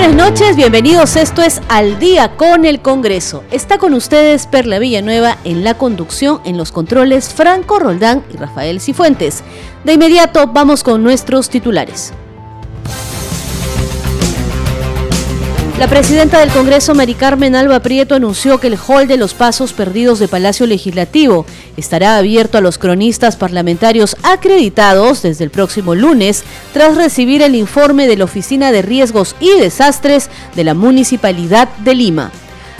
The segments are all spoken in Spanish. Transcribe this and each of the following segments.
Buenas noches, bienvenidos. Esto es Al día con el Congreso. Está con ustedes Perla Villanueva en la conducción, en los controles Franco Roldán y Rafael Cifuentes. De inmediato vamos con nuestros titulares. La presidenta del Congreso, Mari Carmen Alba Prieto, anunció que el hall de los pasos perdidos de Palacio Legislativo estará abierto a los cronistas parlamentarios acreditados desde el próximo lunes, tras recibir el informe de la Oficina de Riesgos y Desastres de la Municipalidad de Lima.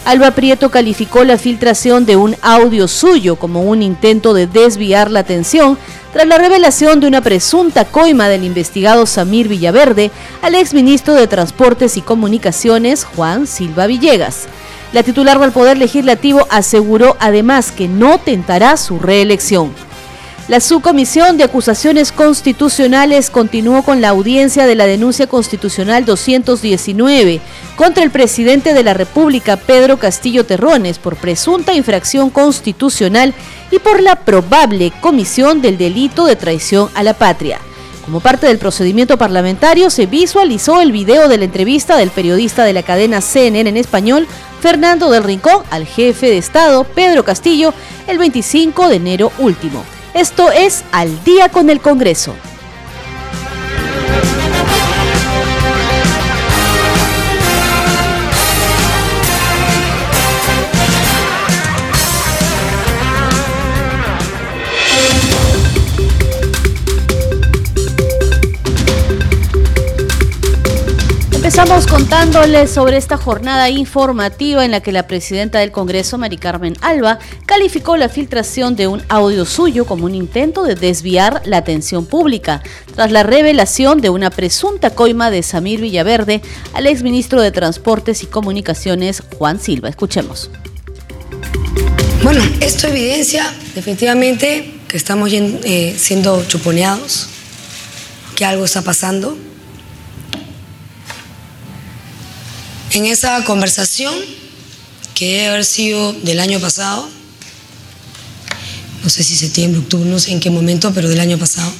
Alba Prieto calificó la filtración de un audio suyo como un intento de desviar la atención tras la revelación de una presunta coima del investigado Samir Villaverde al exministro de Transportes y Comunicaciones, Juan Silva Villegas. La titular del Poder Legislativo aseguró además que no tentará su reelección. La Subcomisión de Acusaciones Constitucionales continuó con la audiencia de la denuncia constitucional 219 contra el presidente de la República, Pedro Castillo Terrones, por presunta infracción constitucional y por la probable comisión del delito de traición a la patria. Como parte del procedimiento parlamentario, se visualizó el video de la entrevista del periodista de la cadena CNN en español, Fernando del Rincón, al jefe de Estado, Pedro Castillo, el 25 de enero último. Esto es Al día con el Congreso. Estamos contándoles sobre esta jornada informativa en la que la presidenta del Congreso, Mari Carmen Alba, calificó la filtración de un audio suyo como un intento de desviar la atención pública, tras la revelación de una presunta coima de Samir Villaverde al exministro de Transportes y Comunicaciones, Juan Silva. Escuchemos. Bueno, esto evidencia definitivamente que estamos eh, siendo chuponeados, que algo está pasando En esa conversación, que debe haber sido del año pasado, no sé si septiembre, octubre, no sé en qué momento, pero del año pasado,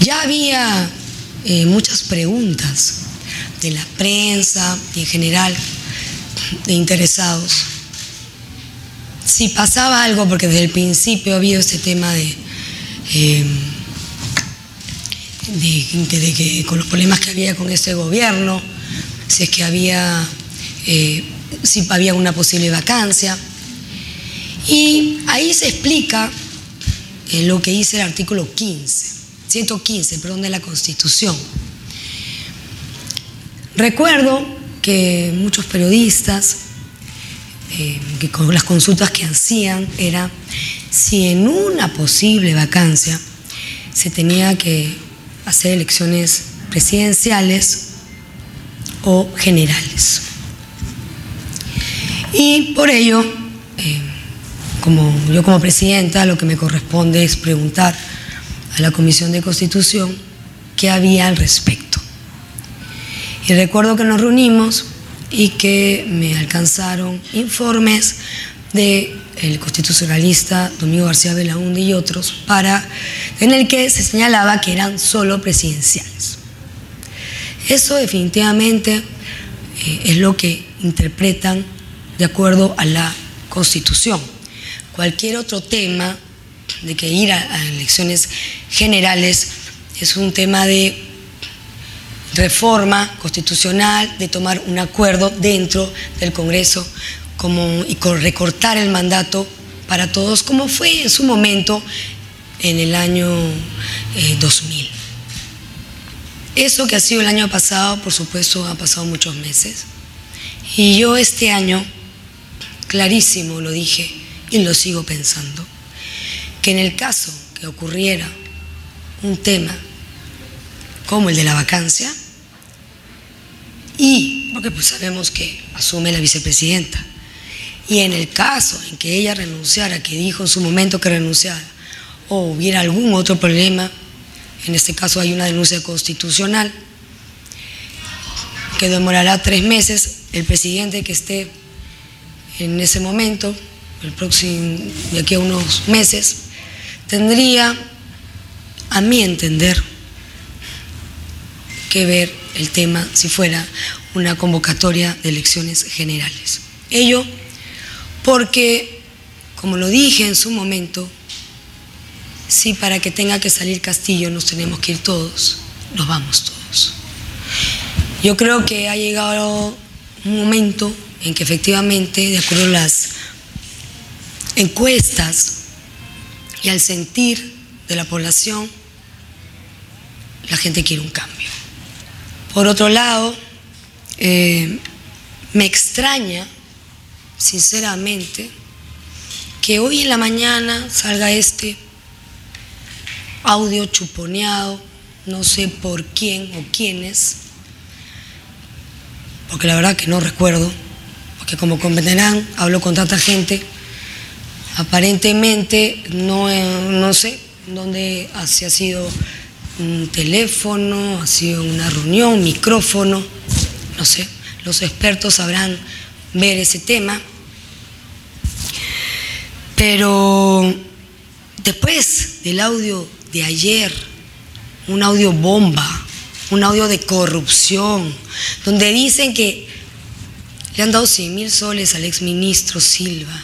ya había eh, muchas preguntas de la prensa y en general de interesados. Si pasaba algo, porque desde el principio ha habido este tema de... Eh, de, que con los problemas que había con ese gobierno, si es que había, eh, si había una posible vacancia. Y ahí se explica eh, lo que dice el artículo 15, 115, perdón, de la Constitución. Recuerdo que muchos periodistas, eh, que con las consultas que hacían, era si en una posible vacancia se tenía que hacer elecciones presidenciales o generales. Y por ello, eh, como yo como presidenta, lo que me corresponde es preguntar a la Comisión de Constitución qué había al respecto. Y recuerdo que nos reunimos y que me alcanzaron informes de el constitucionalista Domingo García Belaúnde y otros, para, en el que se señalaba que eran solo presidenciales. Eso definitivamente eh, es lo que interpretan de acuerdo a la Constitución. Cualquier otro tema de que ir a elecciones generales es un tema de reforma constitucional, de tomar un acuerdo dentro del Congreso y recortar el mandato para todos, como fue en su momento en el año 2000. Eh, Eso que ha sido el año pasado, por supuesto, ha pasado muchos meses. Y yo este año, clarísimo lo dije y lo sigo pensando, que en el caso que ocurriera un tema como el de la vacancia y porque pues sabemos que asume la vicepresidenta. Y en el caso en que ella renunciara, que dijo en su momento que renunciara, o hubiera algún otro problema, en este caso hay una denuncia constitucional, que demorará tres meses, el presidente que esté en ese momento, el próximo, de aquí a unos meses, tendría, a mi entender, que ver el tema si fuera una convocatoria de elecciones generales. Ello porque, como lo dije en su momento, si para que tenga que salir Castillo nos tenemos que ir todos, nos vamos todos. Yo creo que ha llegado un momento en que efectivamente, de acuerdo a las encuestas y al sentir de la población, la gente quiere un cambio. Por otro lado, eh, me extraña, sinceramente, que hoy en la mañana salga este audio chuponeado, no sé por quién o quiénes, porque la verdad que no recuerdo, porque como comprenderán, hablo con tanta gente, aparentemente no, no sé dónde ha sido un teléfono, ha sido una reunión, un micrófono, no sé, los expertos sabrán ver ese tema. Pero después del audio de ayer, un audio bomba, un audio de corrupción, donde dicen que le han dado 100 mil soles al exministro Silva.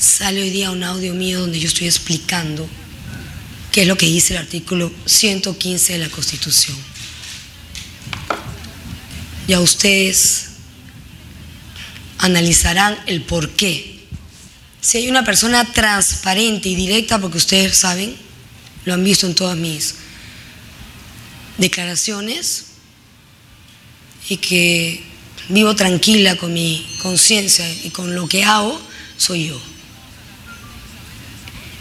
Sale hoy día un audio mío donde yo estoy explicando qué es lo que dice el artículo 115 de la Constitución. Ya ustedes analizarán el por qué. Si hay una persona transparente y directa, porque ustedes saben, lo han visto en todas mis declaraciones, y que vivo tranquila con mi conciencia y con lo que hago, soy yo.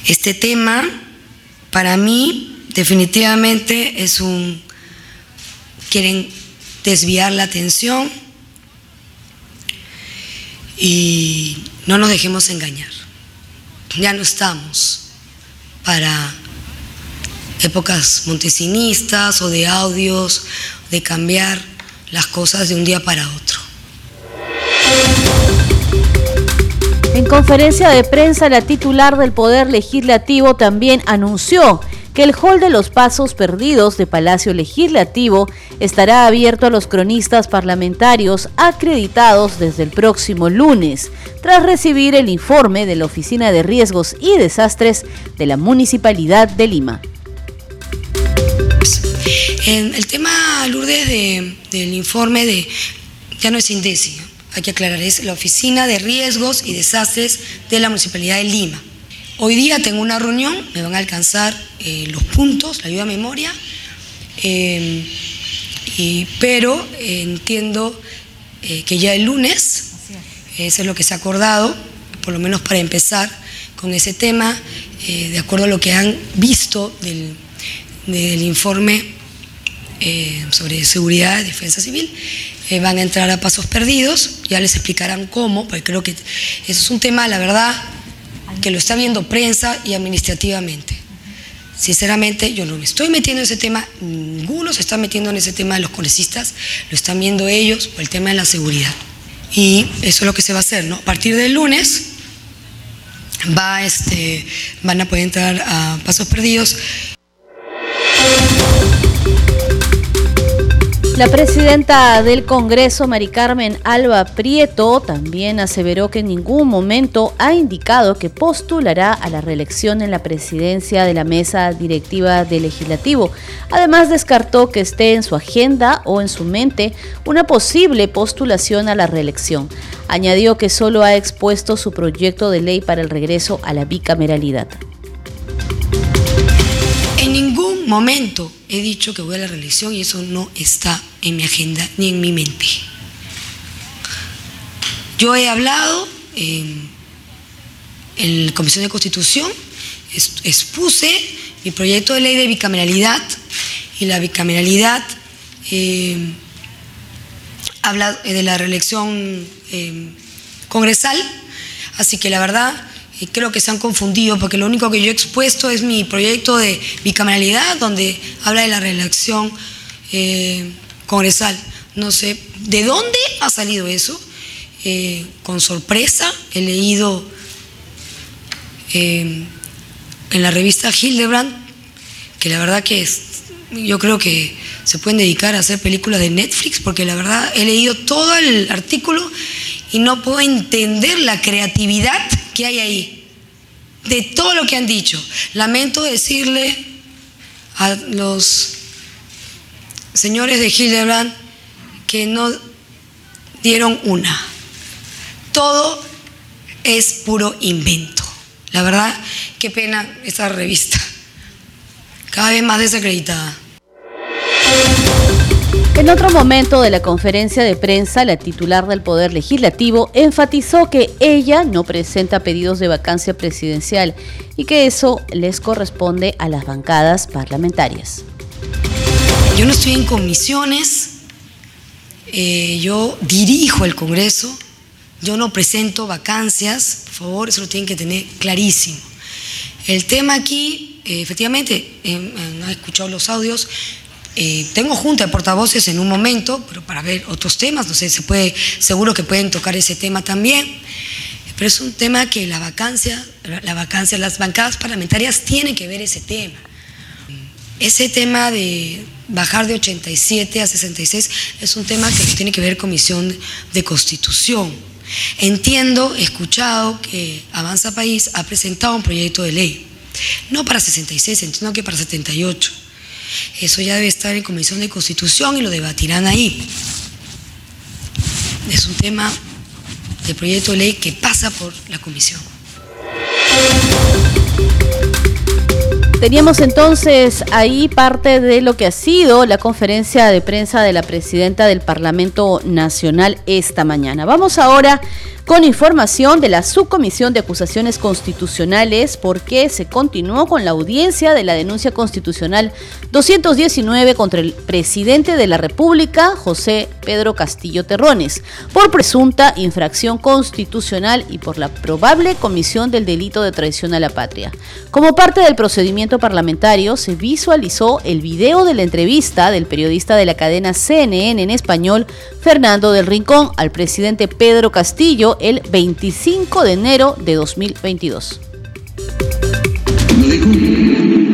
Este tema para mí, definitivamente, es un... quieren desviar la atención y no nos dejemos engañar. Ya no estamos para épocas montesinistas o de audios, de cambiar las cosas de un día para otro. En conferencia de prensa, la titular del Poder Legislativo también anunció que el hall de los pasos perdidos de Palacio Legislativo estará abierto a los cronistas parlamentarios acreditados desde el próximo lunes, tras recibir el informe de la Oficina de Riesgos y Desastres de la Municipalidad de Lima. el tema, Lourdes, del informe de, ya no es Indesi, hay que aclarar, es la Oficina de Riesgos y Desastres de la Municipalidad de Lima. Hoy día tengo una reunión, me van a alcanzar eh, los puntos, la ayuda a memoria, em, pero entiendo eh, que ya el lunes, eso es lo que se ha acordado, por lo menos para empezar con ese tema, eh, de acuerdo a lo que han visto del, del informe sobre seguridad y defensa civil, eh, van a entrar a pasos perdidos, ya les explicarán cómo, porque creo que eso es un tema, la verdad, que lo está viendo prensa y administrativamente. Sinceramente, yo no me estoy metiendo en ese tema, ninguno se está metiendo en ese tema de los congresistas, lo están viendo ellos por el tema de la seguridad. Y eso es lo que se va a hacer, ¿no? A partir del lunes va, este, van a poder entrar a pasos perdidos. La presidenta del Congreso, Mari Carmen Alba Prieto, también aseveró que en ningún momento ha indicado que postulará a la reelección en la presidencia de la mesa directiva del legislativo. Además, descartó que esté en su agenda o en su mente una posible postulación a la reelección. Añadió que solo ha expuesto su proyecto de ley para el regreso a la bicameralidad. Momento he dicho que voy a la reelección y eso no está en mi agenda ni en mi mente. Yo he hablado en, la Comisión de Constitución, expuse mi proyecto de ley de bicameralidad y la bicameralidad eh, habla de la reelección congresal, así que la verdad creo que se han confundido porque lo único que yo he expuesto es mi proyecto de bicameralidad donde habla de la reelección congresal. No sé de dónde ha salido eso. con sorpresa he leído en la revista Hildebrand que la verdad que yo creo que se pueden dedicar a hacer películas de Netflix, porque la verdad he leído todo el artículo y no puedo entender la creatividad que hay ahí, de todo lo que han dicho. Lamento decirle a los señores de Hildebrand que no dieron una. Todo es puro invento. La verdad, qué pena esta revista cada vez más desacreditada. En otro momento de la conferencia de prensa, la titular del Poder Legislativo enfatizó que ella no presenta pedidos de vacancia presidencial y que eso les corresponde a las bancadas parlamentarias. Yo no estoy en comisiones, eh, yo dirijo el Congreso, yo no presento vacancias, por favor, eso lo tienen que tener clarísimo. El tema aquí eh, efectivamente, han escuchado los audios. Eh, tengo junta de portavoces en un momento, pero para ver otros temas, no sé, se puede, seguro que pueden tocar ese tema también. Pero es un tema que la vacancia, la vacancia, las bancadas parlamentarias tienen que ver ese tema. Ese tema de bajar de 87 a 66 es un tema que tiene que ver Comisión de Constitución. Entiendo, he escuchado que Avanza País ha presentado un proyecto de ley no para 66, sino que para 78. Eso ya debe estar en Comisión de Constitución y lo debatirán ahí. Es un tema de proyecto de ley que pasa por la comisión. Teníamos entonces ahí parte de lo que ha sido la conferencia de prensa de la presidenta del Parlamento Nacional esta mañana. Vamos ahora con información de la Subcomisión de Acusaciones Constitucionales porque se continuó con la audiencia de la denuncia constitucional 219 contra el presidente de la República, José Pedro Castillo Terrones, por presunta infracción constitucional y por la probable comisión del delito de traición a la patria. Como parte del procedimiento parlamentario, se visualizó el video de la entrevista del periodista de la cadena CNN en español, Fernando del Rincón, al presidente Pedro Castillo el 25 de enero de 2022. ¿Lo dijo?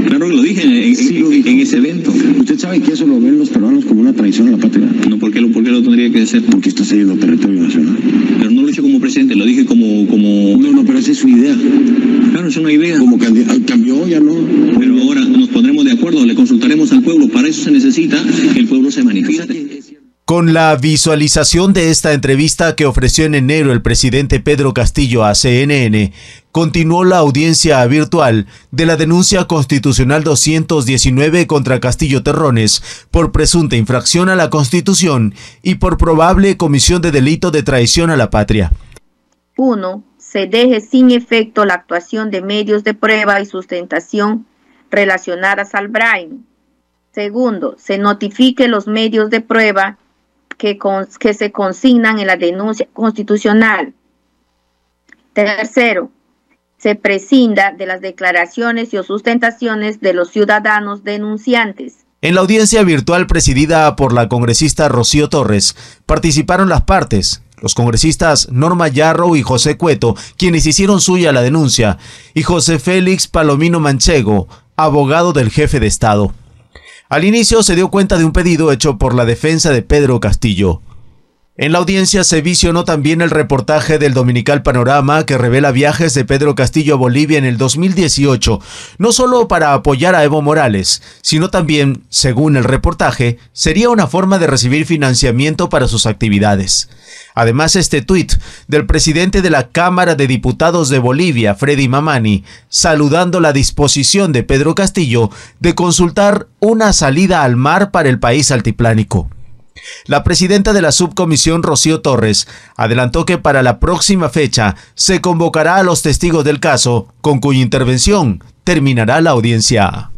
Claro que lo dije en, ese evento. ¿Usted sabe que eso lo ven los peruanos como una traición a la patria? No, ¿por qué lo, por qué lo tendría que hacer? Porque está cediendo territorio nacional. Pero no lo dije como presidente, lo dije como, como... No, no, pero esa es su idea. Claro, es una idea. Como cambió, ya no. Pero ahora nos pondremos de acuerdo, le consultaremos al pueblo. Para eso se necesita que el pueblo se manifieste. Con la visualización de esta entrevista que ofreció en enero el presidente Pedro Castillo a CNN, continuó la audiencia virtual de la denuncia constitucional 219 contra Castillo Terrones por presunta infracción a la Constitución y por probable comisión de delito de traición a la patria. 1. Se deje sin efecto la actuación de medios de prueba y sustentación relacionadas al Brain. Segundo, se notifique los medios de prueba que, se consignan en la denuncia constitucional. Tercero, se prescinda de las declaraciones y o sustentaciones de los ciudadanos denunciantes. En la audiencia virtual presidida por la congresista Rocío Torres, participaron las partes, los congresistas Norma Yarrow y José Cueto, quienes hicieron suya la denuncia, y José Félix Palomino Manchego, abogado del jefe de Estado. Al inicio se dio cuenta de un pedido hecho por la defensa de Pedro Castillo. En la audiencia se visionó también el reportaje del Dominical Panorama que revela viajes de Pedro Castillo a Bolivia en el 2018, no solo para apoyar a Evo Morales, sino también, según el reportaje, sería una forma de recibir financiamiento para sus actividades. Además, este tuit del presidente de la Cámara de Diputados de Bolivia, Freddy Mamani, saludando la disposición de Pedro Castillo de consultar una salida al mar para el país altiplánico. La presidenta de la subcomisión, Rocío Torres, adelantó que para la próxima fecha se convocará a los testigos del caso, con cuya intervención terminará la audiencia.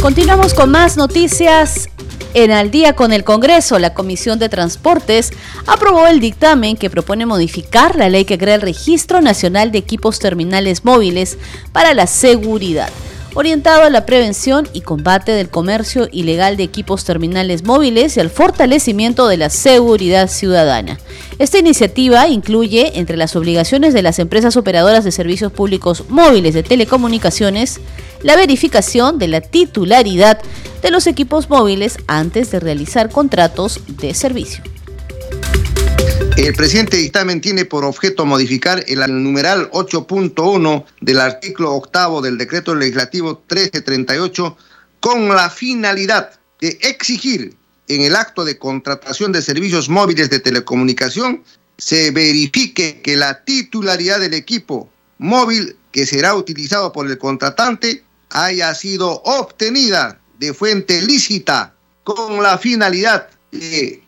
Continuamos con más noticias En Al día con el Congreso, la Comisión de Transportes aprobó el dictamen que propone modificar la ley que crea el Registro Nacional de Equipos Terminales Móviles para la Seguridad orientado a la prevención y combate del comercio ilegal de equipos terminales móviles y al fortalecimiento de la seguridad ciudadana. Esta iniciativa incluye, entre las obligaciones de las empresas operadoras de servicios públicos móviles de telecomunicaciones, la verificación de la titularidad de los equipos móviles antes de realizar contratos de servicio. El presente dictamen tiene por objeto modificar el numeral 8.1 del artículo octavo del decreto legislativo 1338 con la finalidad de exigir en el acto de contratación de servicios móviles de telecomunicación se verifique que la titularidad del equipo móvil que será utilizado por el contratante haya sido obtenida de fuente lícita con la finalidad de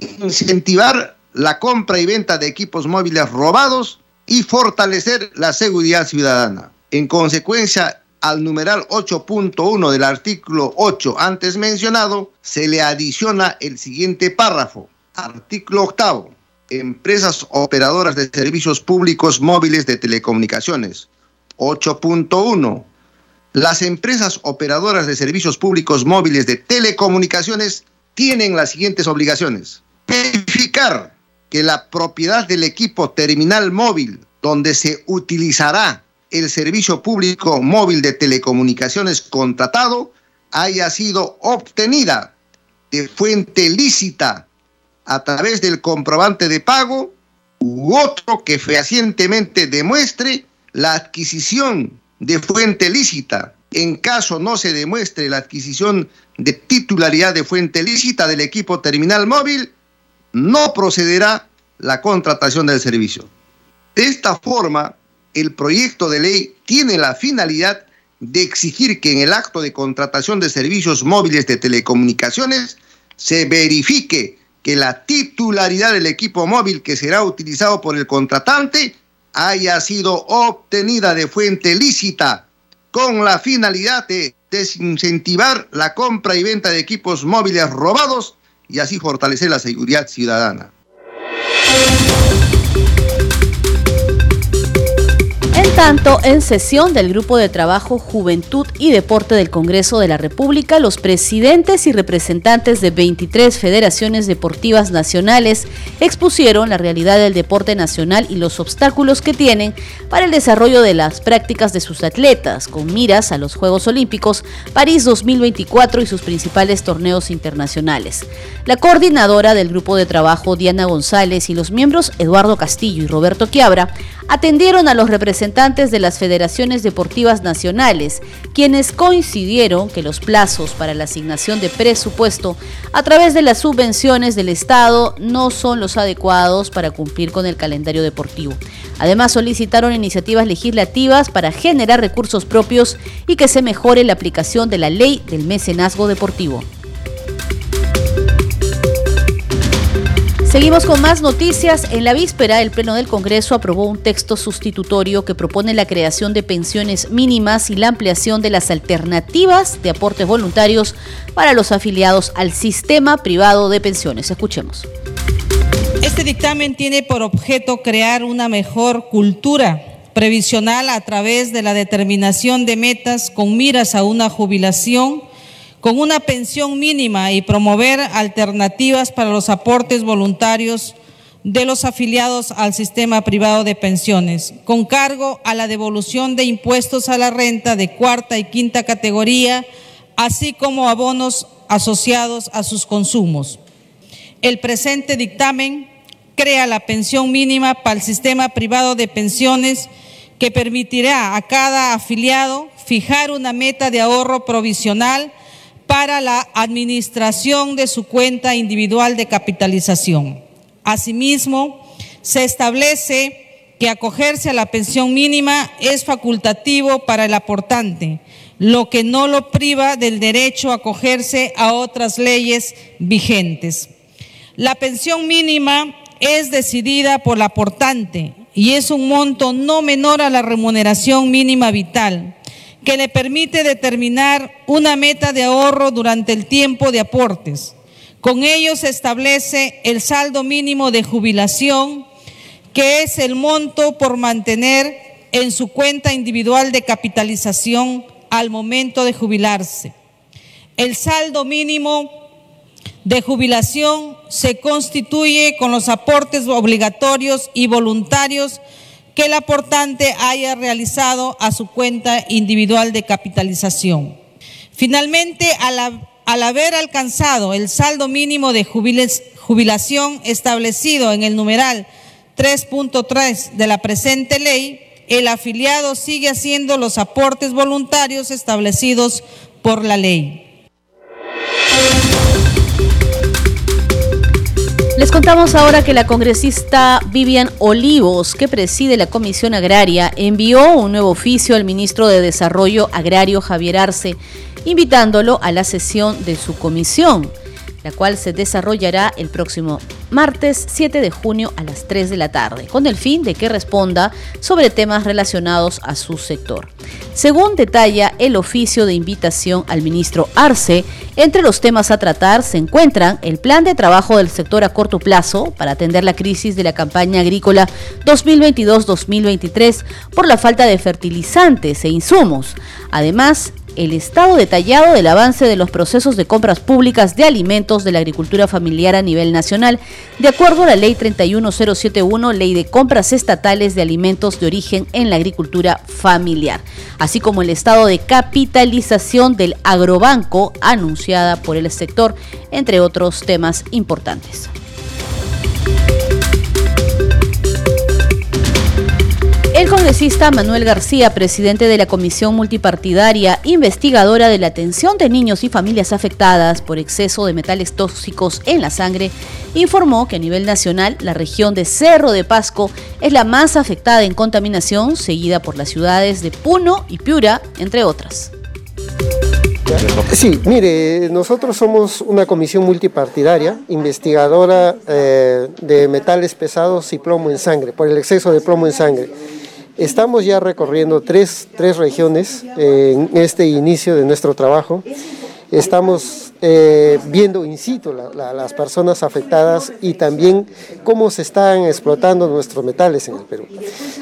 incentivar la compra y venta de equipos móviles robados y fortalecer la seguridad ciudadana. En consecuencia, al numeral 8.1 del artículo 8 antes mencionado, se le adiciona el siguiente párrafo. Artículo octavo. Empresas operadoras de servicios públicos móviles de telecomunicaciones. 8.1. Las empresas operadoras de servicios públicos móviles de telecomunicaciones tienen las siguientes obligaciones verificar que la propiedad del equipo terminal móvil donde se utilizará el servicio público móvil de telecomunicaciones contratado haya sido obtenida de fuente lícita a través del comprobante de pago u otro que fehacientemente demuestre la adquisición de fuente lícita. En caso no se demuestre la adquisición de titularidad de fuente lícita del equipo terminal móvil, no procederá la contratación del servicio. De esta forma, el proyecto de ley tiene la finalidad de exigir que en el acto de contratación de servicios móviles de telecomunicaciones se verifique que la titularidad del equipo móvil que será utilizado por el contratante haya sido obtenida de fuente lícita con la finalidad de desincentivar la compra y venta de equipos móviles robados y así fortalecer la seguridad ciudadana. En tanto, en sesión del Grupo de Trabajo Juventud y Deporte del Congreso de la República, los presidentes y representantes de 23 federaciones deportivas nacionales expusieron la realidad del deporte nacional y los obstáculos que tienen para el desarrollo de las prácticas de sus atletas, con miras a los Juegos Olímpicos París 2024 y sus principales torneos internacionales. La coordinadora del Grupo de Trabajo, Diana González, y los miembros Eduardo Castillo y Roberto Quiabra atendieron a los representantes de las federaciones deportivas nacionales, quienes coincidieron que los plazos para la asignación de presupuesto a través de las subvenciones del Estado no son los adecuados para cumplir con el calendario deportivo. Además, solicitaron iniciativas legislativas para generar recursos propios y que se mejore la aplicación de la ley del mecenazgo deportivo. Seguimos con más noticias. En la víspera, el Pleno del Congreso aprobó un texto sustitutorio que propone la creación de pensiones mínimas y la ampliación de las alternativas de aportes voluntarios para los afiliados al sistema privado de pensiones. Escuchemos. Este dictamen tiene por objeto crear una mejor cultura previsional a través de la determinación de metas con miras a una jubilación con una pensión mínima y promover alternativas para los aportes voluntarios de los afiliados al sistema privado de pensiones, con cargo a la devolución de impuestos a la renta de cuarta y quinta categoría, así como abonos asociados a sus consumos. El presente dictamen crea la pensión mínima para el sistema privado de pensiones que permitirá a cada afiliado fijar una meta de ahorro provisional para la administración de su cuenta individual de capitalización. Asimismo, se establece que acogerse a la pensión mínima es facultativo para el aportante, lo que no lo priva del derecho a acogerse a otras leyes vigentes. La pensión mínima es decidida por el aportante y es un monto no menor a la remuneración mínima vital que le permite determinar una meta de ahorro durante el tiempo de aportes. Con ello se establece el saldo mínimo de jubilación, que es el monto por mantener en su cuenta individual de capitalización al momento de jubilarse. El saldo mínimo de jubilación se constituye con los aportes obligatorios y voluntarios que el aportante haya realizado a su cuenta individual de capitalización. Finalmente, al, haber alcanzado el saldo mínimo de jubilación establecido en el numeral 3.3 de la presente ley, el afiliado sigue haciendo los aportes voluntarios establecidos por la ley. Les contamos ahora que la congresista Vivian Olivos, que preside la Comisión Agraria, envió un nuevo oficio al ministro de Desarrollo Agrario Javier Arce, invitándolo a la sesión de su comisión la cual se desarrollará el próximo martes 7 de junio a las 3 de la tarde, con el fin de que responda sobre temas relacionados a su sector. Según detalla el oficio de invitación al ministro Arce, entre los temas a tratar se encuentran el plan de trabajo del sector a corto plazo para atender la crisis de la campaña agrícola 2022-2023 por la falta de fertilizantes e insumos. Además, el estado detallado del avance de los procesos de compras públicas de alimentos de la agricultura familiar a nivel nacional, de acuerdo a la Ley 31071, Ley de Compras Estatales de Alimentos de Origen en la Agricultura Familiar, así como el estado de capitalización del agrobanco anunciada por el sector, entre otros temas importantes. El congresista Manuel García, presidente de la Comisión Multipartidaria Investigadora de la Atención de Niños y Familias Afectadas por exceso de metales tóxicos en la sangre, informó que a nivel nacional la región de Cerro de Pasco es la más afectada en contaminación, seguida por las ciudades de Puno y Piura, entre otras. Sí, mire, nosotros somos una comisión multipartidaria, investigadora eh, de metales pesados y plomo en sangre, por el exceso de plomo en sangre. Estamos ya recorriendo tres, regiones en este inicio de nuestro trabajo. Estamos eh, viendo in situ las personas afectadas y también cómo se están explotando nuestros metales en el Perú.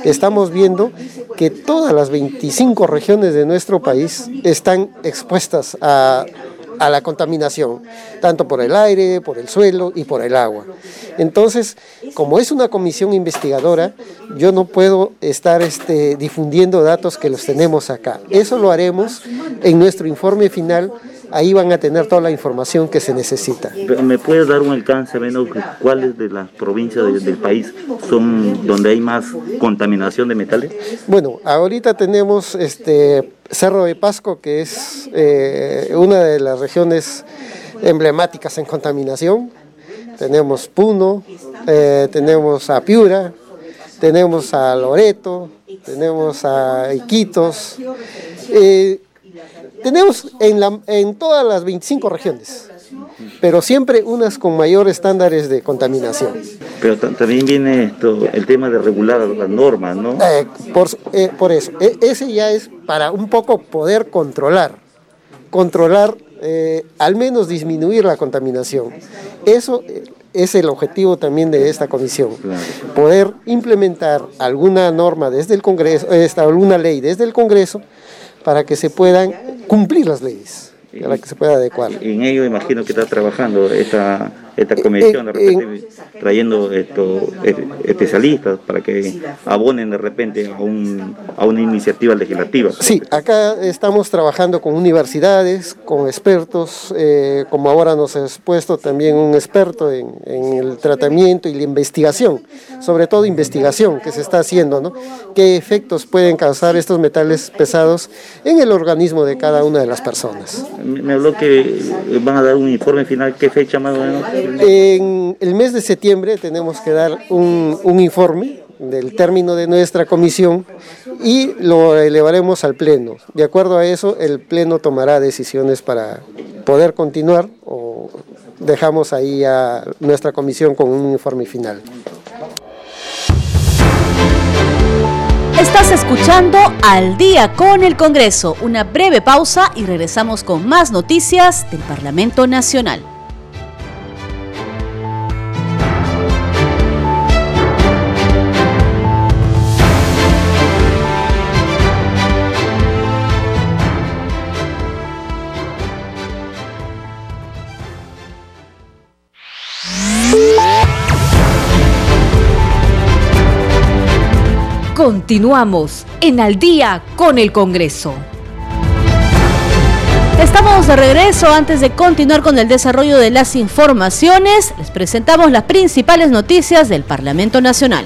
Estamos viendo que todas las 25 regiones de nuestro país están expuestas a a la contaminación, tanto por el aire, por el suelo y por el agua. Entonces, como es una comisión investigadora, yo no puedo estar este, difundiendo datos que los tenemos acá. Eso lo haremos en nuestro informe final ahí van a tener toda la información que se necesita. ¿Me puedes dar un alcance menos cuáles de las provincias del país son donde hay más contaminación de metales? Bueno, ahorita tenemos este Cerro de Pasco, que es eh, una de las regiones emblemáticas en contaminación. Tenemos Puno, eh, tenemos a Piura, tenemos a Loreto, tenemos a Iquitos. Eh, tenemos en, la, en todas las 25 regiones, pero siempre unas con mayor estándares de contaminación. Pero también viene esto, el tema de regular las normas, ¿no? Eh, por, eh, por, eso, e, ese ya es para un poco poder controlar, controlar, eh, al menos disminuir la contaminación. Eso es el objetivo también de esta comisión, poder implementar alguna norma desde el Congreso, alguna ley desde el Congreso, para que se puedan cumplir las leyes, para que se pueda adecuar. En ello imagino que está trabajando esta esta comisión, de repente trayendo estos especialistas para que abonen de repente a, un, a una iniciativa legislativa. Sí, acá estamos trabajando con universidades, con expertos, eh, como ahora nos ha expuesto también un experto en, en, el tratamiento y la investigación, sobre todo investigación que se está haciendo, ¿no? ¿Qué efectos pueden causar estos metales pesados en el organismo de cada una de las personas? Me habló que van a dar un informe final, ¿qué fecha más o menos? En el mes de septiembre tenemos que dar un, informe del término de nuestra comisión y lo elevaremos al Pleno. De acuerdo a eso, el Pleno tomará decisiones para poder continuar o dejamos ahí a nuestra comisión con un informe final. Estás escuchando Al día con el Congreso. Una breve pausa y regresamos con más noticias del Parlamento Nacional. Continuamos en Al día con el Congreso. Estamos de regreso. Antes de continuar con el desarrollo de las informaciones, les presentamos las principales noticias del Parlamento Nacional.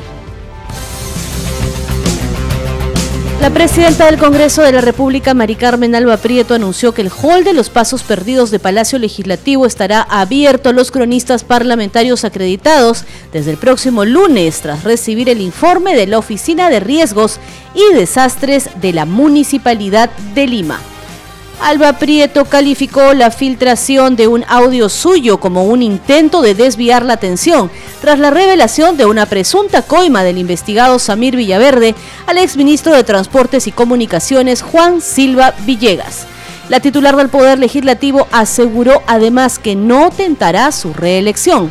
La presidenta del Congreso de la República, Mari Carmen Alba Prieto, anunció que el hall de los pasos perdidos de Palacio Legislativo estará abierto a los cronistas parlamentarios acreditados desde el próximo lunes, tras recibir el informe de la Oficina de Riesgos y Desastres de la Municipalidad de Lima. Alba Prieto calificó la filtración de un audio suyo como un intento de desviar la atención tras la revelación de una presunta coima del investigado Samir Villaverde al exministro de Transportes y Comunicaciones Juan Silva Villegas. La titular del Poder Legislativo aseguró además que no tentará su reelección.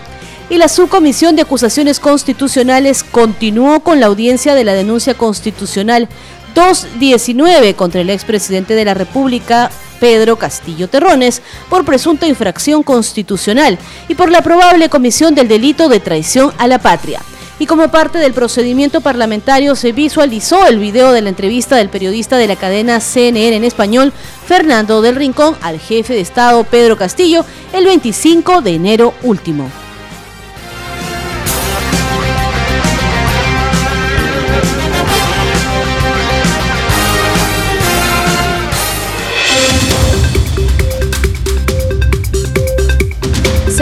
Y la Subcomisión de Acusaciones Constitucionales continuó con la audiencia de la denuncia constitucional 219 contra el expresidente de la República, Pedro Castillo Terrones, por presunta infracción constitucional y por la probable comisión del delito de traición a la patria. Y como parte del procedimiento parlamentario se visualizó el video de la entrevista del periodista de la cadena CNN en español, Fernando del Rincón, al jefe de Estado Pedro Castillo, el 25 de enero último.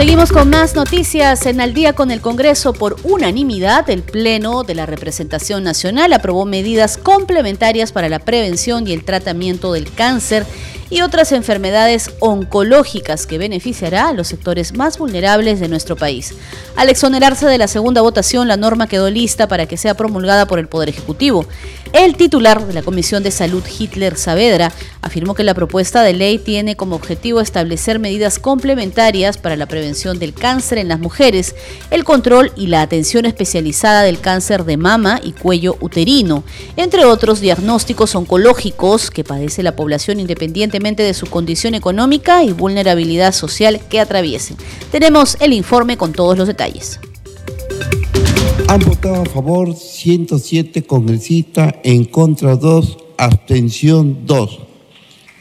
Seguimos con más noticias en Al día con el Congreso. Por unanimidad, el Pleno de la Representación Nacional aprobó medidas complementarias para la prevención y el tratamiento del cáncer y otras enfermedades oncológicas que beneficiará a los sectores más vulnerables de nuestro país. Al exonerarse de la segunda votación, la norma quedó lista para que sea promulgada por el Poder Ejecutivo. El titular de la Comisión de Salud, Hitler Saavedra, afirmó que la propuesta de ley tiene como objetivo establecer medidas complementarias para la prevención del cáncer en las mujeres, el control y la atención especializada del cáncer de mama y cuello uterino, entre otros diagnósticos oncológicos que padece la población independiente de su condición económica y vulnerabilidad social que atraviesen. Tenemos el informe con todos los detalles. Han votado a favor 107 congresistas, en contra 2, abstención 2.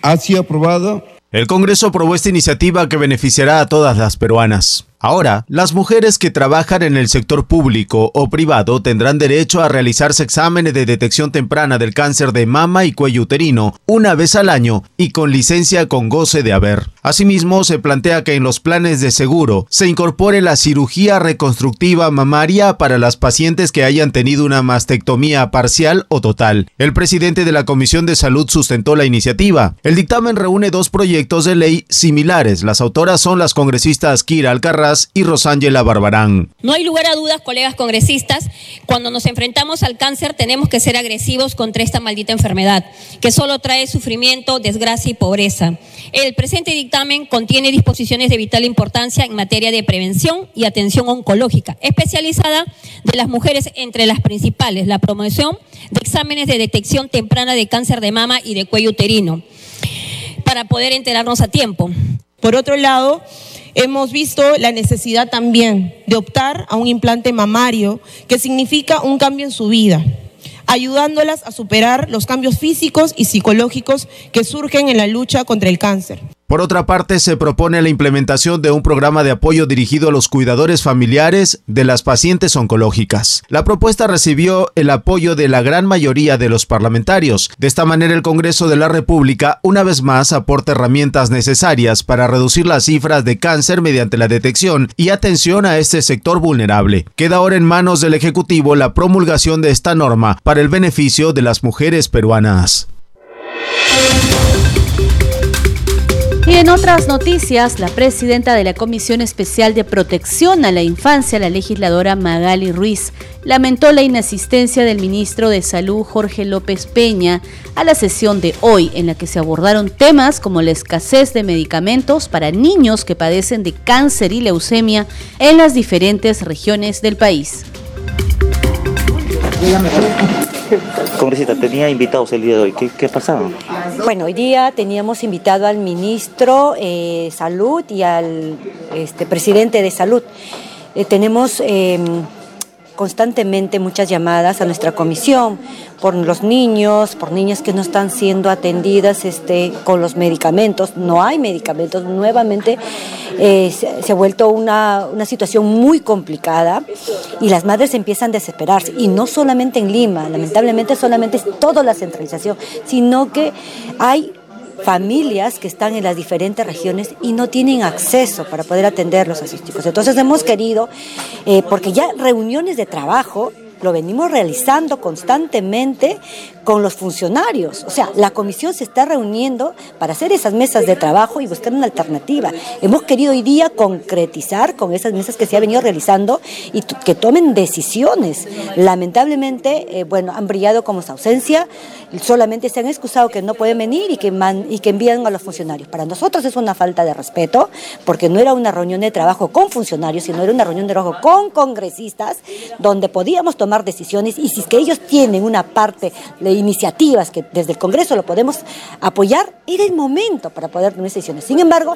Ha sido aprobado. El Congreso aprobó esta iniciativa que beneficiará a todas las peruanas. Ahora, las mujeres que trabajan en el sector público o privado tendrán derecho a realizarse exámenes de detección temprana del cáncer de mama y cuello uterino una vez al año y con licencia con goce de haber. Asimismo, se plantea que en los planes de seguro se incorpore la cirugía reconstructiva mamaria para las pacientes que hayan tenido una mastectomía parcial o total. El presidente de la Comisión de Salud sustentó la iniciativa. El dictamen reúne dos proyectos de ley similares. Las autoras son las congresistas Kira Alcarraz y Rosángela Barbarán. No hay lugar a dudas, colegas congresistas, cuando nos enfrentamos al cáncer tenemos que ser agresivos contra esta maldita enfermedad, que solo trae sufrimiento, desgracia y pobreza. El presente dictamen contiene disposiciones de vital importancia en materia de prevención y atención oncológica, especializada de las mujeres entre las principales, la promoción de exámenes de detección temprana de cáncer de mama y de cuello uterino, para poder enterarnos a tiempo. Por otro lado, hemos visto la necesidad también de optar a un implante mamario que significa un cambio en su vida, ayudándolas a superar los cambios físicos y psicológicos que surgen en la lucha contra el cáncer. Por otra parte, se propone la implementación de un programa de apoyo dirigido a los cuidadores familiares de las pacientes oncológicas. La propuesta recibió el apoyo de la gran mayoría de los parlamentarios. De esta manera, el Congreso de la República una vez más aporta herramientas necesarias para reducir las cifras de cáncer mediante la detección y atención a este sector vulnerable. Queda ahora en manos del Ejecutivo la promulgación de esta norma para el beneficio de las mujeres peruanas. Y en otras noticias, la presidenta de la Comisión Especial de Protección a la Infancia, la legisladora Magali Ruiz, lamentó la inasistencia del ministro de Salud Jorge López Peña a la sesión de hoy, en la que se abordaron temas como la escasez de medicamentos para niños que padecen de cáncer y leucemia en las diferentes regiones del país. Congresista, tenía invitados el día de hoy. ¿Qué, qué pasaba? Bueno, hoy día teníamos invitado al ministro de eh, Salud y al este, presidente de Salud. Eh, tenemos eh, constantemente muchas llamadas a nuestra comisión por los niños, por niñas que no están siendo atendidas este, con los medicamentos. No hay medicamentos. Nuevamente eh, se, ha vuelto una, una, situación muy complicada y las madres empiezan a desesperarse. Y no solamente en Lima, lamentablemente solamente es toda la centralización, sino que hay familias que están en las diferentes regiones y no tienen acceso para poder atenderlos a sus chicos. Entonces hemos querido, eh, porque ya reuniones de trabajo lo venimos realizando constantemente con los funcionarios. O sea, la comisión se está reuniendo para hacer esas mesas de trabajo y buscar una alternativa. Hemos querido hoy día concretizar con esas mesas que se ha venido realizando y que tomen decisiones. Lamentablemente, eh, bueno, han brillado como su ausencia, solamente se han excusado que no pueden venir y que, y que envían a los funcionarios. Para nosotros es una falta de respeto, porque no era una reunión de trabajo con funcionarios, sino era una reunión de trabajo con congresistas, donde podíamos tomar decisiones y si es que ellos tienen una parte de iniciativas que desde el Congreso lo podemos apoyar, era el momento para poder tomar decisiones. Sin embargo,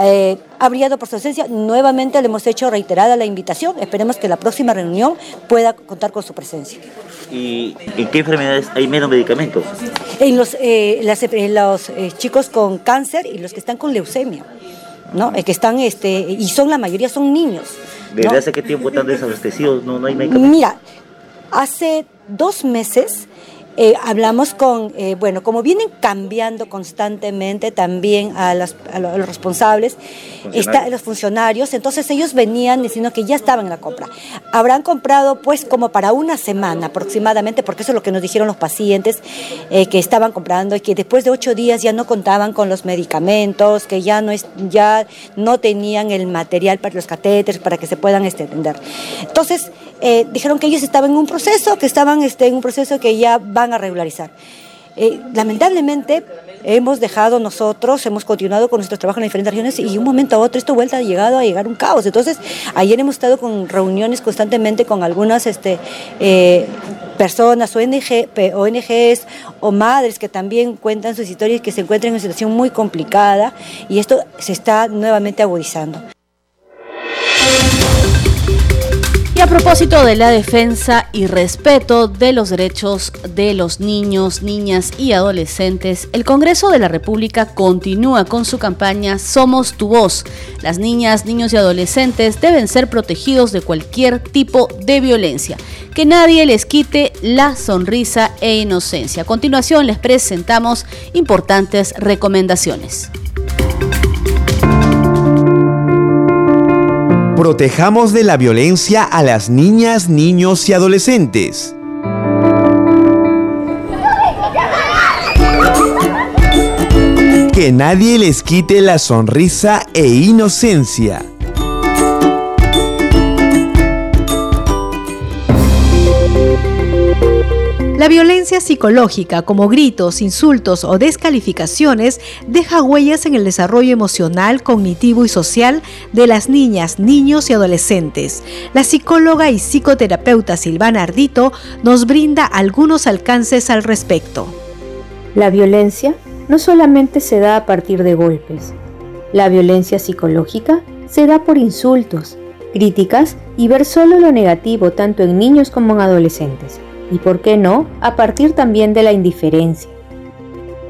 eh, ha brillado por su ausencia, nuevamente le hemos hecho reiterada la invitación, esperemos que la próxima reunión pueda contar con su presencia. ¿Y en qué enfermedades hay menos medicamentos? En los, eh, los eh, chicos con cáncer y los que están con leucemia. ¿no? que están, este, y son la mayoría son niños. ¿Desde hace qué tiempo están desabastecidos? No, no hay medicamentos. Mira, hace dos meses eh, hablamos con, eh, bueno, como vienen cambiando constantemente también a, los responsables, está, los funcionarios, entonces ellos venían diciendo que ya estaban en la compra. Habrán comprado pues como para una semana aproximadamente, porque eso es lo que nos dijeron los pacientes eh, que estaban comprando y que después de ocho días ya no contaban con los medicamentos, que ya no, es, ya no tenían el material para los catéteres para que se puedan extender. Entonces, dijeron que ellos estaban en un proceso, que estaban este, en un proceso que ya van a regularizar. Eh, lamentablemente hemos dejado nosotros, hemos continuado con nuestro trabajo en diferentes regiones y un momento a otro esto vuelta ha llegado a llegar un caos. Entonces, ayer hemos estado con reuniones constantemente con algunas este, eh, personas, ONG, ONGs o madres que también cuentan sus historias que se encuentran en una situación muy complicada y esto se está nuevamente agudizando. A propósito de la defensa y respeto de los derechos de los niños, niñas y adolescentes, el Congreso de la República continúa con su campaña Somos tu voz. Las niñas, niños y adolescentes deben ser protegidos de cualquier tipo de violencia. Que nadie les quite la sonrisa e inocencia. A continuación les presentamos importantes recomendaciones. Protejamos de la violencia a las niñas, niños y adolescentes. Que nadie les quite la sonrisa e inocencia. La violencia psicológica, como gritos, insultos o descalificaciones, deja huellas en el desarrollo emocional, cognitivo y social de las niñas, niños y adolescentes. La psicóloga y psicoterapeuta Silvana Ardito nos brinda algunos alcances al respecto. La violencia no solamente se da a partir de golpes. La violencia psicológica se da por insultos, críticas y ver solo lo negativo tanto en niños como en adolescentes y, por qué no, a partir también de la indiferencia.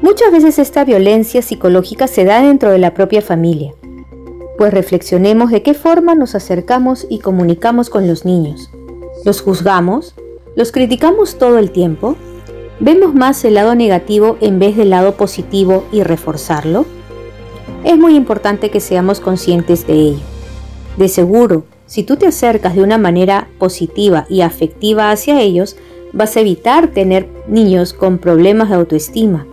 Muchas veces esta violencia psicológica se da dentro de la propia familia, pues reflexionemos de qué forma nos acercamos y comunicamos con los niños. ¿Los juzgamos? ¿Los criticamos todo el tiempo? ¿Vemos más el lado negativo en vez del lado positivo y reforzarlo? Es muy importante que seamos conscientes de ello. De seguro, si tú te acercas de una manera positiva y afectiva hacia ellos, vas a evitar tener niños con problemas de autoestima,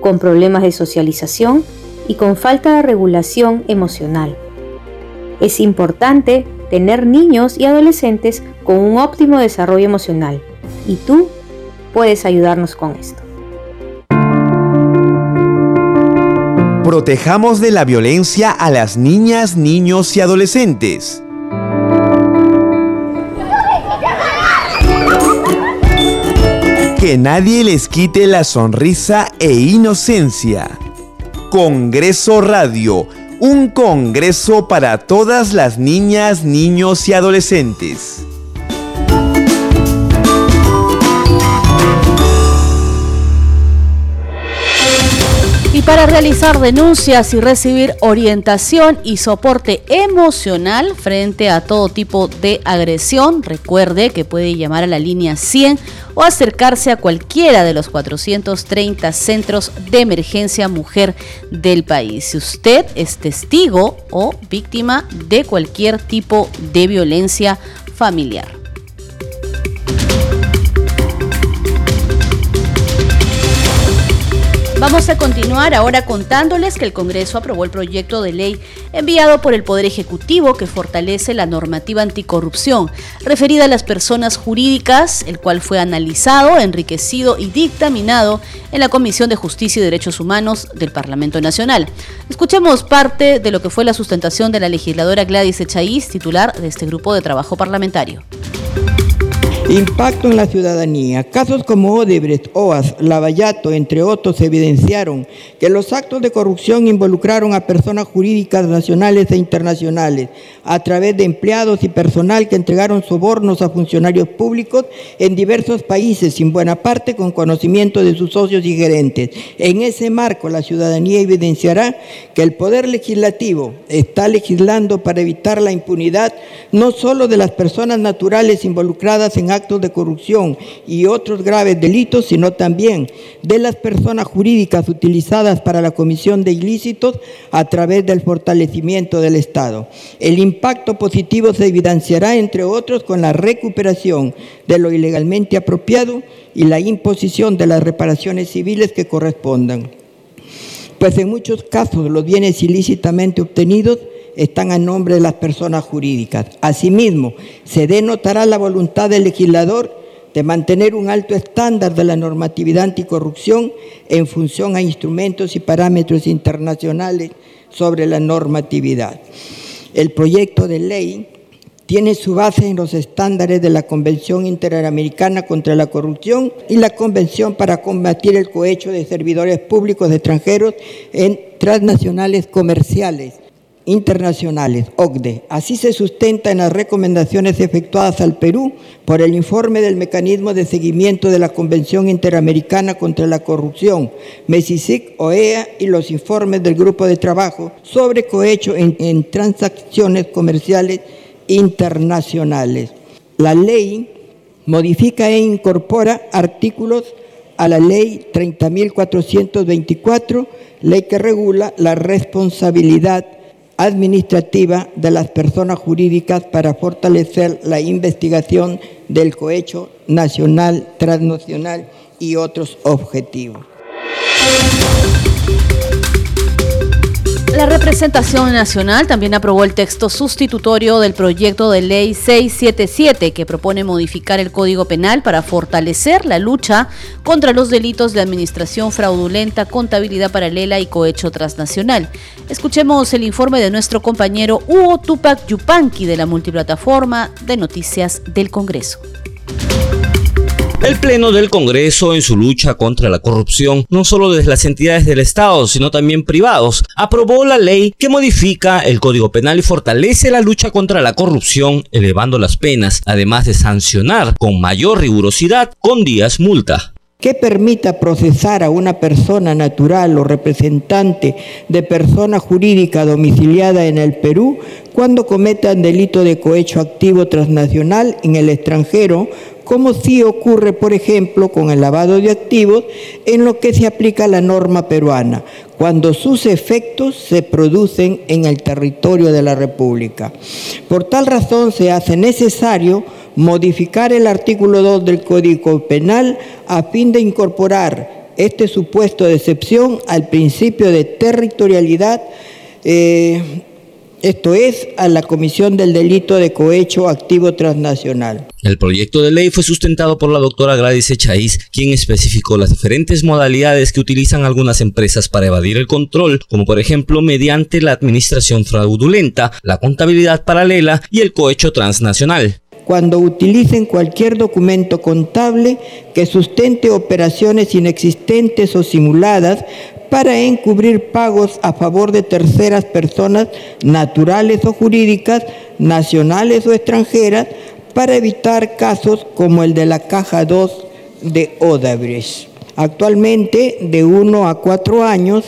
con problemas de socialización y con falta de regulación emocional. Es importante tener niños y adolescentes con un óptimo desarrollo emocional y tú puedes ayudarnos con esto. Protejamos de la violencia a las niñas, niños y adolescentes. Que nadie les quite la sonrisa e inocencia. Congreso Radio, un congreso para todas las niñas, niños y adolescentes. Para realizar denuncias y recibir orientación y soporte emocional frente a todo tipo de agresión, recuerde que puede llamar a la línea 100 o acercarse a cualquiera de los 430 centros de emergencia mujer del país. Si usted es testigo o víctima de cualquier tipo de violencia familiar. Vamos a continuar ahora contándoles que el Congreso aprobó el proyecto de ley enviado por el Poder Ejecutivo que fortalece la normativa anticorrupción referida a las personas jurídicas, el cual fue analizado, enriquecido y dictaminado en la Comisión de Justicia y Derechos Humanos del Parlamento Nacional. Escuchemos parte de lo que fue la sustentación de la legisladora Gladys Echaíz, titular de este grupo de trabajo parlamentario. Impacto en la ciudadanía. Casos como Odebrecht, OAS, Lavallato, entre otros, evidenciaron que los actos de corrupción involucraron a personas jurídicas nacionales e internacionales a través de empleados y personal que entregaron sobornos a funcionarios públicos en diversos países, sin buena parte con conocimiento de sus socios y gerentes. En ese marco, la ciudadanía evidenciará que el Poder Legislativo está legislando para evitar la impunidad no solo de las personas naturales involucradas en actos de corrupción y otros graves delitos, sino también de las personas jurídicas utilizadas para la comisión de ilícitos a través del fortalecimiento del Estado. El impacto positivo se evidenciará, entre otros, con la recuperación de lo ilegalmente apropiado y la imposición de las reparaciones civiles que correspondan. Pues en muchos casos los bienes ilícitamente obtenidos están a nombre de las personas jurídicas. Asimismo, se denotará la voluntad del legislador de mantener un alto estándar de la normatividad anticorrupción en función a instrumentos y parámetros internacionales sobre la normatividad. El proyecto de ley tiene su base en los estándares de la Convención Interamericana contra la Corrupción y la Convención para combatir el cohecho de servidores públicos extranjeros en transnacionales comerciales internacionales, OCDE. Así se sustenta en las recomendaciones efectuadas al Perú por el informe del Mecanismo de Seguimiento de la Convención Interamericana contra la Corrupción, MESICIC, OEA y los informes del Grupo de Trabajo sobre cohecho en, en transacciones comerciales internacionales. La ley modifica e incorpora artículos a la ley 30.424, ley que regula la responsabilidad administrativa de las personas jurídicas para fortalecer la investigación del cohecho nacional, transnacional y otros objetivos. La representación nacional también aprobó el texto sustitutorio del proyecto de ley 677 que propone modificar el Código Penal para fortalecer la lucha contra los delitos de administración fraudulenta, contabilidad paralela y cohecho transnacional. Escuchemos el informe de nuestro compañero Hugo Tupac Yupanqui de la multiplataforma de noticias del Congreso. El Pleno del Congreso, en su lucha contra la corrupción, no solo desde las entidades del Estado, sino también privados, aprobó la ley que modifica el Código Penal y fortalece la lucha contra la corrupción, elevando las penas, además de sancionar con mayor rigurosidad con días multa. Que permita procesar a una persona natural o representante de persona jurídica domiciliada en el Perú cuando cometan delito de cohecho activo transnacional en el extranjero como sí ocurre, por ejemplo, con el lavado de activos, en lo que se aplica la norma peruana, cuando sus efectos se producen en el territorio de la República. Por tal razón se hace necesario modificar el artículo 2 del Código Penal a fin de incorporar este supuesto de excepción al principio de territorialidad, eh, esto es, a la comisión del delito de cohecho activo transnacional. El proyecto de ley fue sustentado por la doctora Gladys Echaíz, quien especificó las diferentes modalidades que utilizan algunas empresas para evadir el control, como por ejemplo mediante la administración fraudulenta, la contabilidad paralela y el cohecho transnacional cuando utilicen cualquier documento contable que sustente operaciones inexistentes o simuladas para encubrir pagos a favor de terceras personas naturales o jurídicas, nacionales o extranjeras, para evitar casos como el de la Caja 2 de Odebrecht. Actualmente, de 1 a 4 años,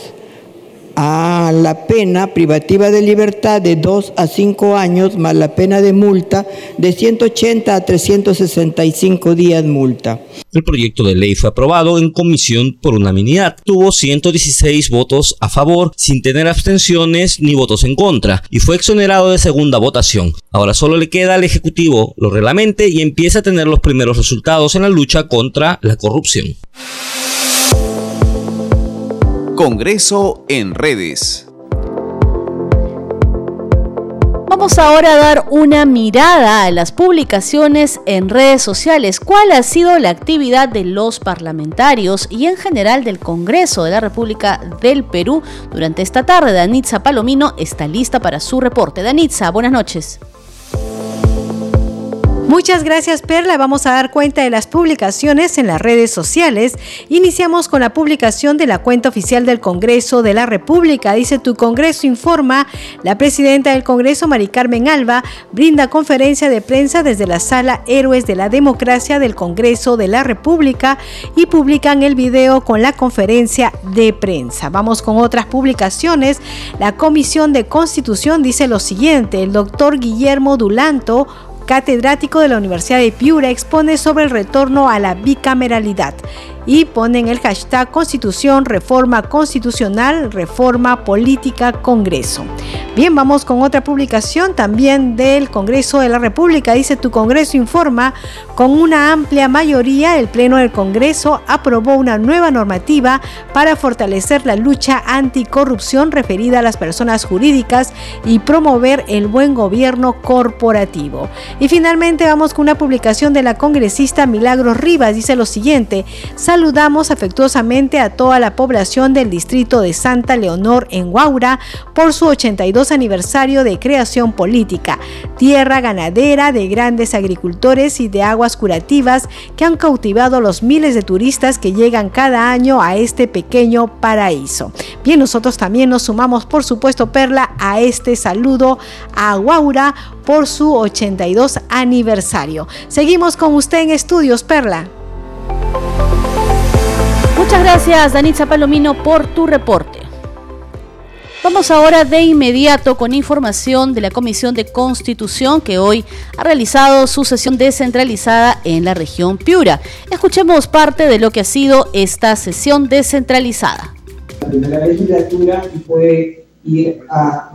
a la pena privativa de libertad de 2 a 5 años más la pena de multa de 180 a 365 días multa. El proyecto de ley fue aprobado en comisión por unanimidad. Tuvo 116 votos a favor, sin tener abstenciones ni votos en contra, y fue exonerado de segunda votación. Ahora solo le queda al Ejecutivo lo reglamente y empieza a tener los primeros resultados en la lucha contra la corrupción. Congreso en redes. Vamos ahora a dar una mirada a las publicaciones en redes sociales. ¿Cuál ha sido la actividad de los parlamentarios y en general del Congreso de la República del Perú durante esta tarde? Danitza Palomino está lista para su reporte. Danitza, buenas noches. Muchas gracias Perla. Vamos a dar cuenta de las publicaciones en las redes sociales. Iniciamos con la publicación de la cuenta oficial del Congreso de la República. Dice tu Congreso informa, la presidenta del Congreso, Mari Carmen Alba, brinda conferencia de prensa desde la sala Héroes de la Democracia del Congreso de la República y publican el video con la conferencia de prensa. Vamos con otras publicaciones. La Comisión de Constitución dice lo siguiente, el doctor Guillermo Dulanto catedrático de la Universidad de Piura, expone sobre el retorno a la bicameralidad y ponen el hashtag Constitución, Reforma Constitucional, Reforma Política, Congreso. Bien, vamos con otra publicación también del Congreso de la República. Dice tu Congreso informa, con una amplia mayoría el Pleno del Congreso aprobó una nueva normativa para fortalecer la lucha anticorrupción referida a las personas jurídicas y promover el buen gobierno corporativo. Y finalmente vamos con una publicación de la congresista Milagros Rivas. Dice lo siguiente, saludamos afectuosamente a toda la población del distrito de Santa Leonor en Guaura por su 82 aniversario de creación política, tierra ganadera de grandes agricultores y de aguas curativas que han cautivado los miles de turistas que llegan cada año a este pequeño paraíso. Bien, nosotros también nos sumamos, por supuesto, Perla, a este saludo a Guaura por su 82 aniversario. Seguimos con usted en estudios, Perla. Muchas gracias, Danitza Palomino, por tu reporte. Vamos ahora de inmediato con información de la Comisión de Constitución que hoy ha realizado su sesión descentralizada en la región Piura. Escuchemos parte de lo que ha sido esta sesión descentralizada. La primera legislatura puede ir a,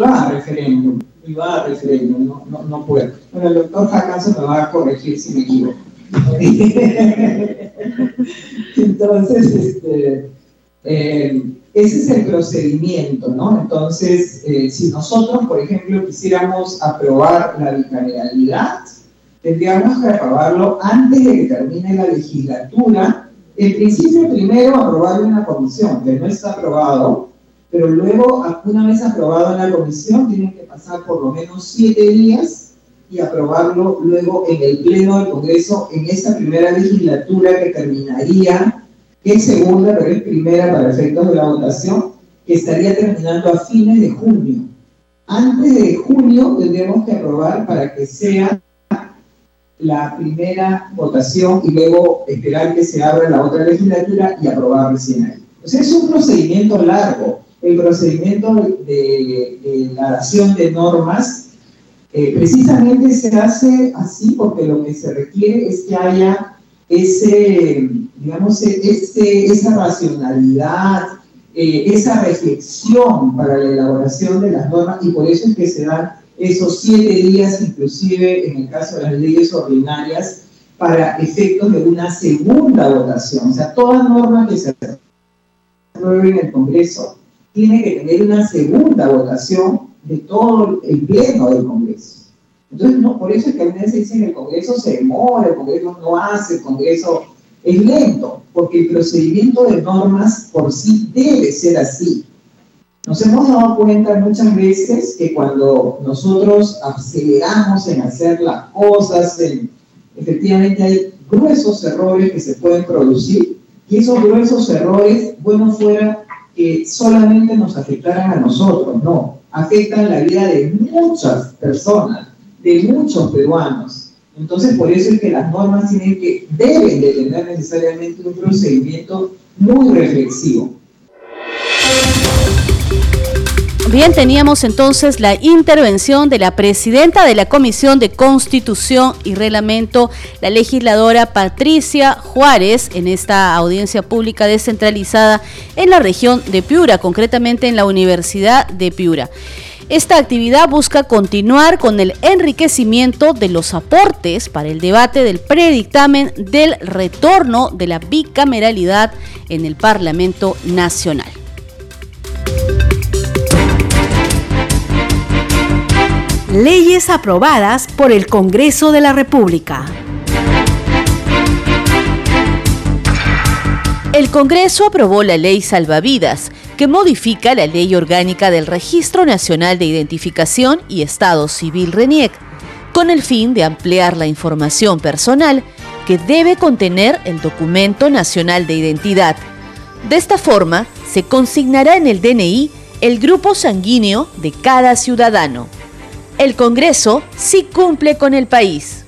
va a referéndum, y va a referéndum, no, puede. Bueno, el doctor me va a corregir si me equivoco. Entonces, este, eh, ese es el procedimiento, ¿no? Entonces, eh, si nosotros, por ejemplo, quisiéramos aprobar la bicameralidad, tendríamos que aprobarlo antes de que termine la legislatura. En principio, primero aprobarlo en la comisión, que no está aprobado, pero luego, una vez aprobado en la comisión, tienen que pasar por lo menos siete días y aprobarlo luego en el Pleno del Congreso en esta primera legislatura que terminaría, es segunda, pero es primera para efectos de la votación, que estaría terminando a fines de junio. Antes de junio tendremos que aprobar para que sea la primera votación y luego esperar que se abra la otra legislatura y aprobar recién ahí. O sea, es un procedimiento largo. El procedimiento de, de la dación de normas eh, precisamente se hace así porque lo que se requiere es que haya ese, digamos, ese, esa racionalidad, eh, esa reflexión para la elaboración de las normas y por eso es que se dan esos siete días, inclusive en el caso de las leyes ordinarias, para efectos de una segunda votación. O sea, toda norma que se apruebe en el Congreso tiene que tener una segunda votación de todo el pleno del Congreso. Entonces, no, por eso es que a veces dicen que el Congreso se demora, el Congreso no hace, el Congreso es lento, porque el procedimiento de normas por sí debe ser así. Nos hemos dado cuenta muchas veces que cuando nosotros aceleramos en hacer las cosas, efectivamente hay gruesos errores que se pueden producir y esos gruesos errores, bueno fuera que solamente nos afectaran a nosotros, no, afectan la vida de muchas personas, de muchos peruanos. Entonces, por eso es que las normas tienen que, deben de tener necesariamente un procedimiento muy reflexivo. Bien, teníamos entonces la intervención de la presidenta de la Comisión de Constitución y Reglamento, la legisladora Patricia Juárez, en esta audiencia pública descentralizada en la región de Piura, concretamente en la Universidad de Piura. Esta actividad busca continuar con el enriquecimiento de los aportes para el debate del predictamen del retorno de la bicameralidad en el Parlamento Nacional. Leyes aprobadas por el Congreso de la República. El Congreso aprobó la ley Salvavidas, que modifica la ley orgánica del Registro Nacional de Identificación y Estado Civil RENIEC, con el fin de ampliar la información personal que debe contener el Documento Nacional de Identidad. De esta forma, se consignará en el DNI el grupo sanguíneo de cada ciudadano el Congreso sí cumple con el país.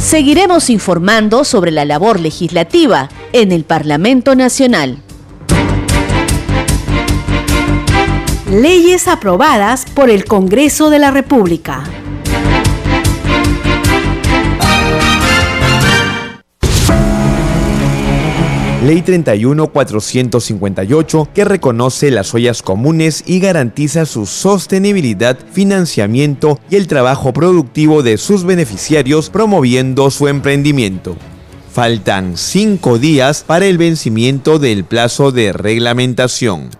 Seguiremos informando sobre la labor legislativa en el Parlamento Nacional. Leyes aprobadas por el Congreso de la República. Ley 31458 que reconoce las ollas comunes y garantiza su sostenibilidad, financiamiento y el trabajo productivo de sus beneficiarios promoviendo su emprendimiento. Faltan cinco días para el vencimiento del plazo de reglamentación.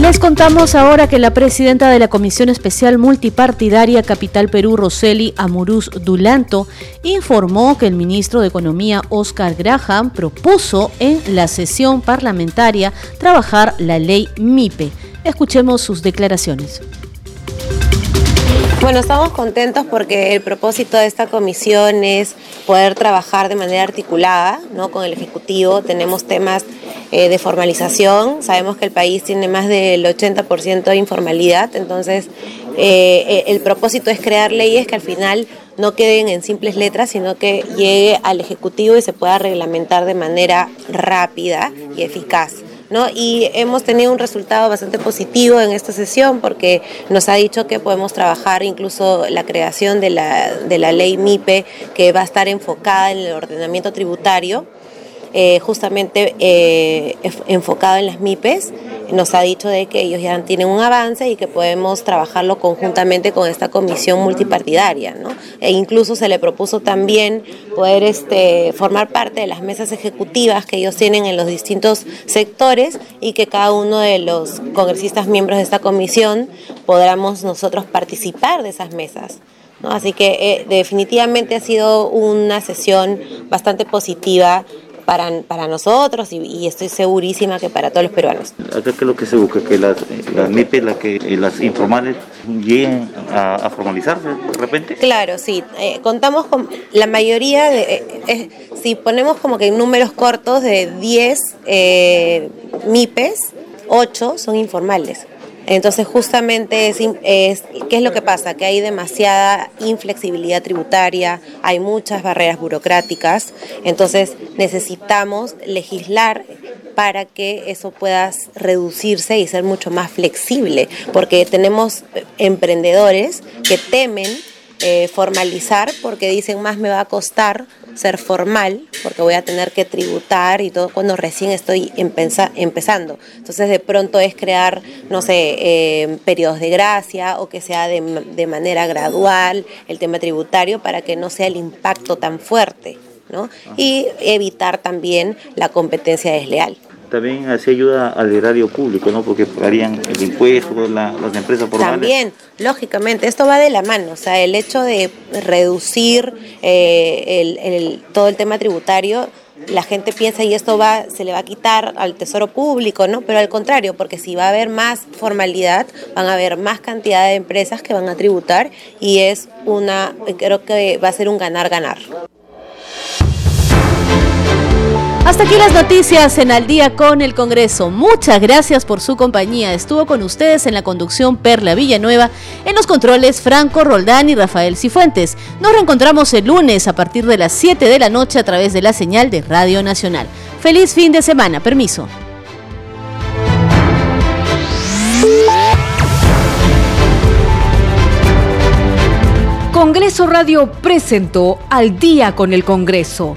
Les contamos ahora que la presidenta de la Comisión Especial Multipartidaria Capital Perú, Roseli Amuruz Dulanto, informó que el ministro de Economía, Oscar Graham, propuso en la sesión parlamentaria trabajar la ley MIPE. Escuchemos sus declaraciones. Bueno, estamos contentos porque el propósito de esta comisión es poder trabajar de manera articulada ¿no? con el Ejecutivo. Tenemos temas eh, de formalización. Sabemos que el país tiene más del 80% de informalidad, entonces eh, eh, el propósito es crear leyes que al final no queden en simples letras, sino que llegue al Ejecutivo y se pueda reglamentar de manera rápida y eficaz. ¿No? Y hemos tenido un resultado bastante positivo en esta sesión porque nos ha dicho que podemos trabajar incluso la creación de la, de la ley MIPE que va a estar enfocada en el ordenamiento tributario eh, justamente eh, enfocado en las MIPES, nos ha dicho de que ellos ya tienen un avance y que podemos trabajarlo conjuntamente con esta comisión multipartidaria, ¿no? E incluso se le propuso también poder este, formar parte de las mesas ejecutivas que ellos tienen en los distintos sectores y que cada uno de los congresistas miembros de esta comisión podamos nosotros participar de esas mesas. ¿no? Así que eh, definitivamente ha sido una sesión bastante positiva para, para nosotros y, estoy segurísima que para todos los peruanos. Acá que es lo que se busca, que las, las MIPE, las, que, eh, las informales lleguen a, formalizarse de repente. Claro, sí. Eh, contamos con la mayoría de, eh, si ponemos como que números cortos de 10 MIPES, 8 son informales. Entonces, justamente es, ¿qué es lo que pasa? Que hay demasiada inflexibilidad tributaria, hay muchas barreras burocráticas, entonces necesitamos legislar para que eso pueda reducirse y ser mucho más flexible, porque tenemos emprendedores que temen eh, formalizar porque dicen más me va a costar ser formal, porque voy a tener que tributar y todo cuando recién estoy empezando. Entonces de pronto es crear, no sé, eh, periodos de gracia o que sea de, de manera gradual el tema tributario para que no sea el impacto tan fuerte. ¿no? Y evitar también la competencia desleal también así ayuda al erario público, ¿no? Porque pagarían el impuesto, las empresas por También, lógicamente, esto va de la mano, o sea, el hecho de reducir eh, el, todo el tema tributario, la gente piensa y esto va, se le va a quitar al tesoro público, ¿no? Pero al contrario, porque si va a haber más formalidad, van a haber más cantidad de empresas que van a tributar y es una, creo que va a ser un ganar-ganar. Hasta aquí las noticias en Al día con el Congreso. Muchas gracias por su compañía. Estuvo con ustedes en la conducción Perla Villanueva, en los controles Franco Roldán y Rafael Cifuentes. Nos reencontramos el lunes a partir de las 7 de la noche a través de la señal de Radio Nacional. Feliz fin de semana. Permiso. Congreso Radio presentó Al día con el Congreso